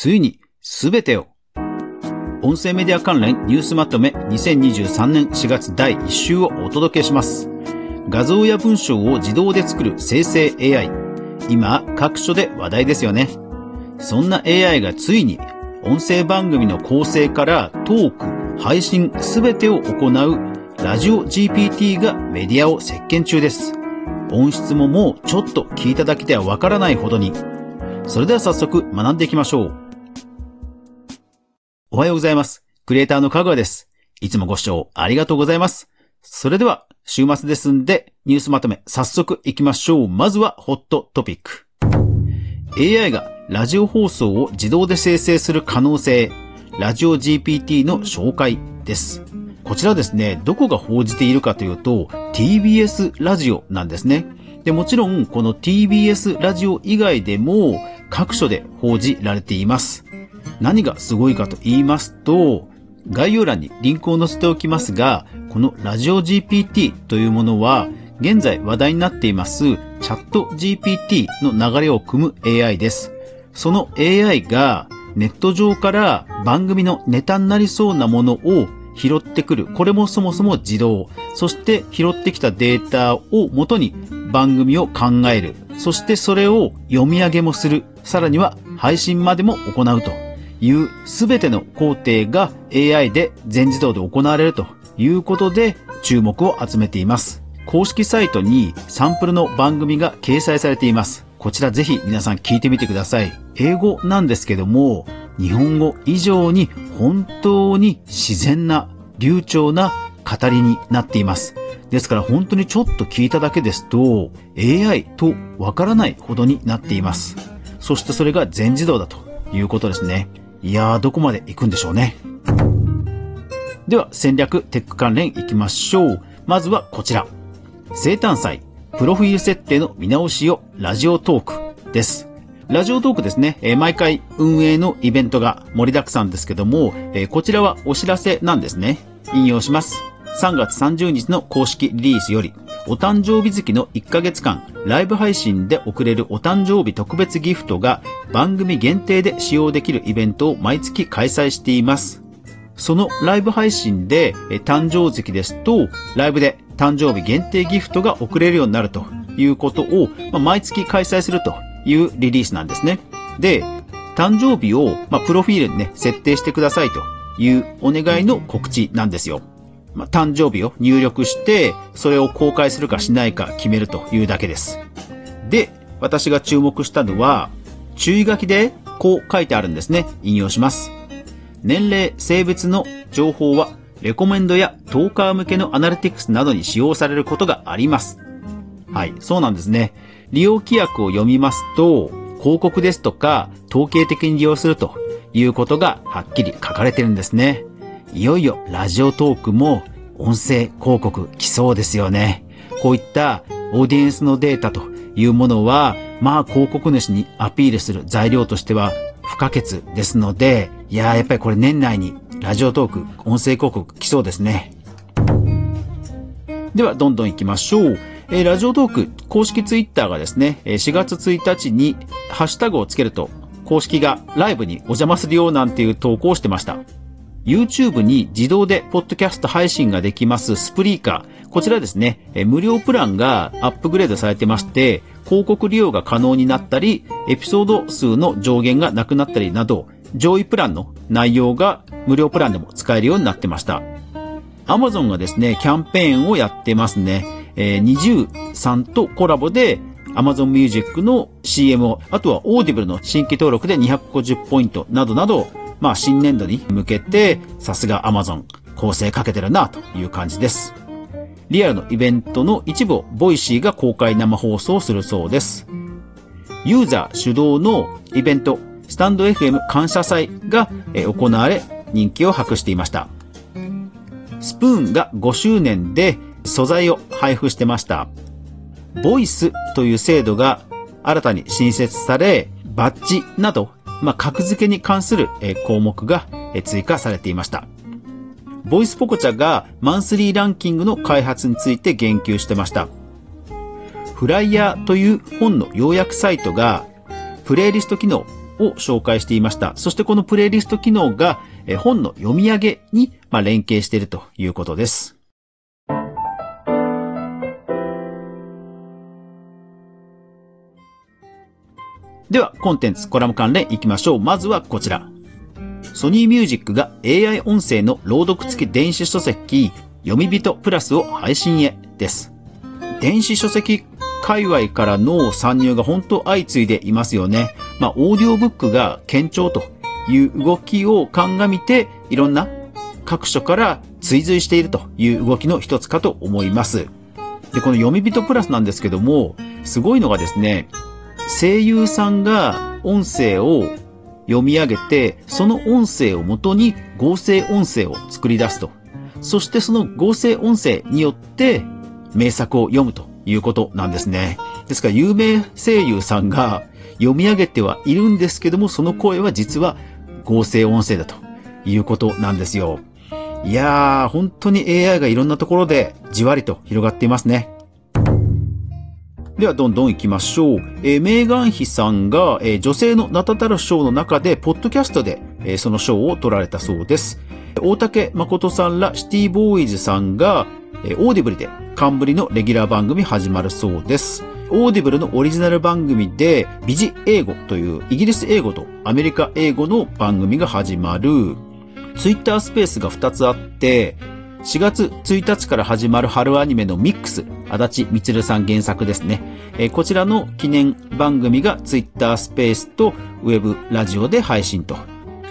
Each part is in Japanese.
ついにすべてを。音声メディア関連ニュースまとめ2023年4月第1週をお届けします。画像や文章を自動で作る生成 AI。今、各所で話題ですよね。そんな AI がついに音声番組の構成からトーク、配信すべてを行うラジオ GPT がメディアを席巻中です。音質ももうちょっと聞いただけではわからないほどに。それでは早速学んでいきましょう。おはようございます。クリエイターのかぐわです。いつもご視聴ありがとうございます。それでは週末ですんでニュースまとめ早速行きましょう。まずはホットトピック。AI がラジオ放送を自動で生成する可能性。ラジオ GPT の紹介です。こちらですね、どこが報じているかというと、TBS ラジオなんですね。で、もちろん、この TBS ラジオ以外でも各所で報じられています。何がすごいかと言いますと、概要欄にリンクを載せておきますが、このラジオ GPT というものは、現在話題になっていますチャット GPT の流れを組む AI です。その AI がネット上から番組のネタになりそうなものを拾ってくる。これもそもそも自動。そして拾ってきたデータを元に番組を考える。そしてそれを読み上げもする。さらには配信までも行うというすべての工程が AI で全自動で行われるということで注目を集めています。公式サイトにサンプルの番組が掲載されています。こちらぜひ皆さん聞いてみてください。英語なんですけども、日本語以上に本当に自然な流暢な語りになっています。ですから本当にちょっと聞いただけですと AI とわからないほどになっています。そしてそれが全自動だということですね。いやーどこまで行くんでしょうね。では戦略テック関連行きましょう。まずはこちら。生誕祭、プロフィール設定の見直しをラジオトークです。ラジオトークですね、え、毎回運営のイベントが盛りだくさんですけども、え、こちらはお知らせなんですね。引用します。3月30日の公式リリースより、お誕生日月の1ヶ月間、ライブ配信で送れるお誕生日特別ギフトが番組限定で使用できるイベントを毎月開催しています。そのライブ配信で、誕生月ですと、ライブで誕生日限定ギフトが送れるようになるということを、ま、毎月開催するというリリースなんですね。で、誕生日を、ま、プロフィールにね、設定してくださいというお願いの告知なんですよ。まあ、誕生日を入力して、それを公開するかしないか決めるというだけです。で、私が注目したのは、注意書きでこう書いてあるんですね。引用します。年齢、性別の情報は、レコメンドやトーカー向けのアナリティクスなどに使用されることがあります。はい、そうなんですね。利用規約を読みますと、広告ですとか、統計的に利用するということがはっきり書かれてるんですね。いよいよラジオトークも音声広告来そうですよね。こういったオーディエンスのデータというものは、まあ広告主にアピールする材料としては不可欠ですので、いやーやっぱりこれ年内にラジオトーク、音声広告来そうですね。では、どんどん行きましょう。えー、ラジオトーク公式ツイッターがですね、4月1日にハッシュタグをつけると、公式がライブにお邪魔するようなんていう投稿をしてました。YouTube に自動でポッドキャスト配信ができますスプリーカー。こちらですね、無料プランがアップグレードされてまして、広告利用が可能になったり、エピソード数の上限がなくなったりなど、上位プランの内容が無料プランでも使えるようになってました。Amazon がですね、キャンペーンをやってますね。えー、20さんとコラボで Amazon Music の CM を、あとは Audible の新規登録で250ポイントなどなど、まあ新年度に向けて、さすが Amazon 攻勢かけてるなという感じです。リアルのイベントの一部をボイシーが公開生放送するそうです。ユーザー主導のイベント、スタンド FM 感謝祭が行われ人気を博していました。スプーンが5周年で素材を配布してました。ボイスという制度が新たに新設され、バッジなど、まあ、格付けに関する項目が追加されていました。ボイスポコチャがマンスリーランキングの開発について言及してました。フライヤーという本の要約サイトがプレイリスト機能、を紹介していました。そしてこのプレイリスト機能が本の読み上げに、連携しているということです。では、コンテンツ、コラム関連いきましょう。まずはこちら。ソニーミュージックが AI 音声の朗読付き電子書籍、読み人プラスを配信へです。電子書籍界隈からの参入が本当相次いでいますよね。まあ、オーディオブックが堅調という動きを鑑みて、いろんな各所から追随しているという動きの一つかと思います。で、この読み人プラスなんですけども、すごいのがですね、声優さんが音声を読み上げて、その音声をもとに合成音声を作り出すと。そしてその合成音声によって名作を読むということなんですね。ですから有名声優さんが読み上げてはいるんですけども、その声は実は合成音声だということなんですよ。いやー、本当に AI がいろんなところでじわりと広がっていますね。では、どんどん行きましょう。えー、メーガン妃さんが、えー、女性の名だたる賞の中で、ポッドキャストで、えー、その賞を取られたそうです。大竹まことさんらシティボーイズさんが、えー、オーディブルで冠のレギュラー番組始まるそうです。オーディブルのオリジナル番組で、ビジ英語というイギリス英語とアメリカ英語の番組が始まる。ツイッタースペースが2つあって、4月1日から始まる春アニメの MIX、あだち充さん原作ですね。えー、こちらの記念番組がツイッタースペースとウェブラジオで配信と。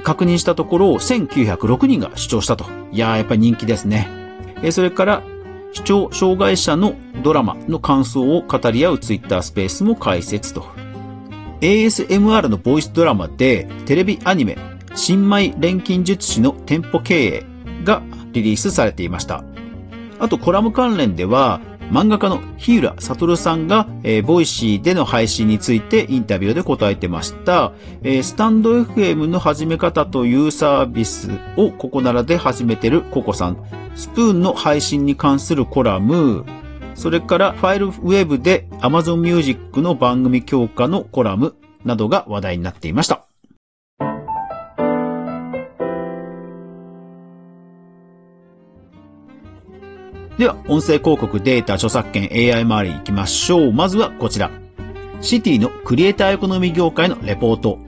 確認したところ、1906人が視聴したと。いやー、やっぱり人気ですね。えー、それから、視聴障害者のドラマの感想を語り合うツイッタースペースも開設と。ASMR のボイスドラマでテレビアニメ新米錬金術師の店舗経営リリースされていました。あとコラム関連では、漫画家のヒウラサトルさんが、えー、ボイシーでの配信についてインタビューで答えてました。えー、スタンド FM の始め方というサービスをここならで始めてるココさん。スプーンの配信に関するコラム、それからファイルウェブで Amazon Music の番組強化のコラムなどが話題になっていました。では、音声広告データ著作権 AI 周り行きましょう。まずはこちら。シティのクリエイターエコノミー業界のレポート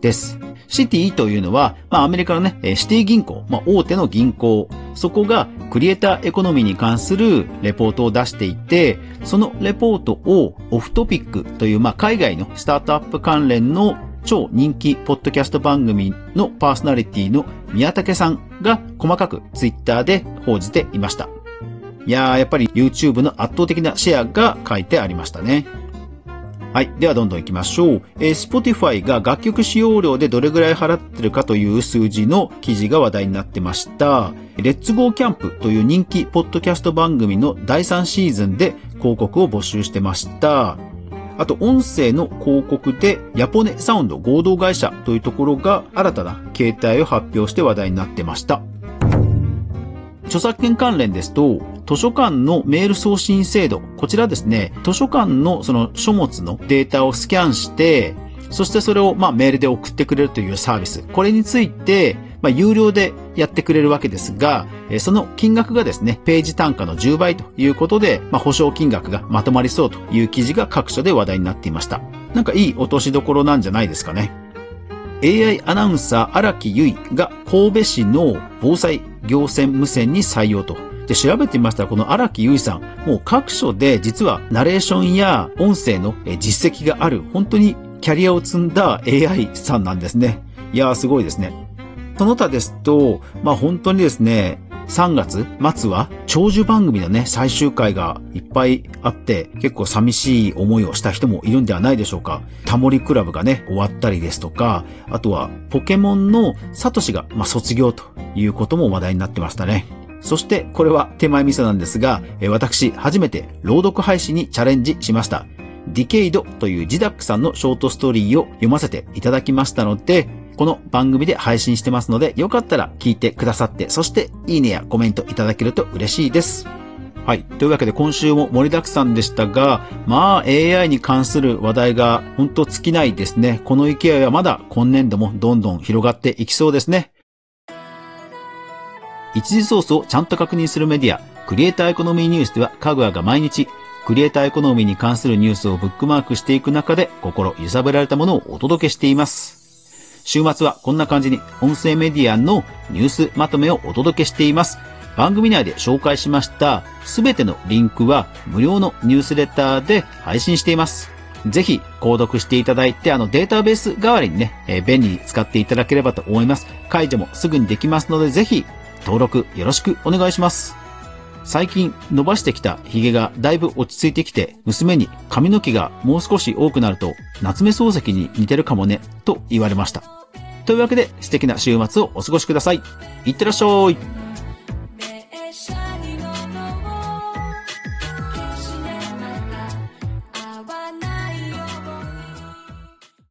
です。シティというのは、まあアメリカのね、シティ銀行、まあ大手の銀行、そこがクリエイターエコノミーに関するレポートを出していて、そのレポートをオフトピックという、まあ海外のスタートアップ関連の超人気ポッドキャスト番組のパーソナリティの宮武さんが細かくツイッターで報じていました。いやー、やっぱり YouTube の圧倒的なシェアが書いてありましたね。はい。ではどんどん行きましょう。えー、Spotify が楽曲使用料でどれぐらい払ってるかという数字の記事が話題になってました。レッツゴーキャンプという人気ポッドキャスト番組の第3シーズンで広告を募集してました。あと、音声の広告で、ヤポネサウンド合同会社というところが新たな形態を発表して話題になってました。著作権関連ですと、図書館のメール送信制度。こちらですね、図書館のその書物のデータをスキャンして、そしてそれをまあメールで送ってくれるというサービス。これについて、まあ有料でやってくれるわけですが、その金額がですね、ページ単価の10倍ということで、まあ保証金額がまとまりそうという記事が各所で話題になっていました。なんかいい落としどころなんじゃないですかね。AI アナウンサー荒木結衣が神戸市の防災行政無線に採用と。で、調べてみましたら、この荒木結衣さん、もう各所で実はナレーションや音声の実績がある、本当にキャリアを積んだ AI さんなんですね。いやー、すごいですね。その他ですと、まあ本当にですね、3月末は長寿番組のね、最終回がいっぱいあって、結構寂しい思いをした人もいるんではないでしょうか。タモリクラブがね、終わったりですとか、あとはポケモンのサトシが、まあ、卒業ということも話題になってましたね。そしてこれは手前味噌なんですが、私初めて朗読配信にチャレンジしました。ディケイドというジダックさんのショートストーリーを読ませていただきましたので、この番組で配信してますので、よかったら聞いてくださって、そしていいねやコメントいただけると嬉しいです。はい。というわけで今週も盛りだくさんでしたが、まあ AI に関する話題が本当尽きないですね。この勢いはまだ今年度もどんどん広がっていきそうですね。一時ソースをちゃんと確認するメディア、クリエイターエコノミーニュースでは、かぐわが毎日、クリエイターエコノミーに関するニュースをブックマークしていく中で、心揺さぶられたものをお届けしています。週末はこんな感じに、音声メディアのニュースまとめをお届けしています。番組内で紹介しましたすべてのリンクは無料のニュースレターで配信しています。ぜひ、購読していただいて、あの、データベース代わりにね、えー、便利に使っていただければと思います。解除もすぐにできますので、ぜひ、登録よろしくお願いします。最近伸ばしてきた髭がだいぶ落ち着いてきて、娘に髪の毛がもう少し多くなると夏目漱石に似てるかもね、と言われました。というわけで素敵な週末をお過ごしください。いってらっしゃい。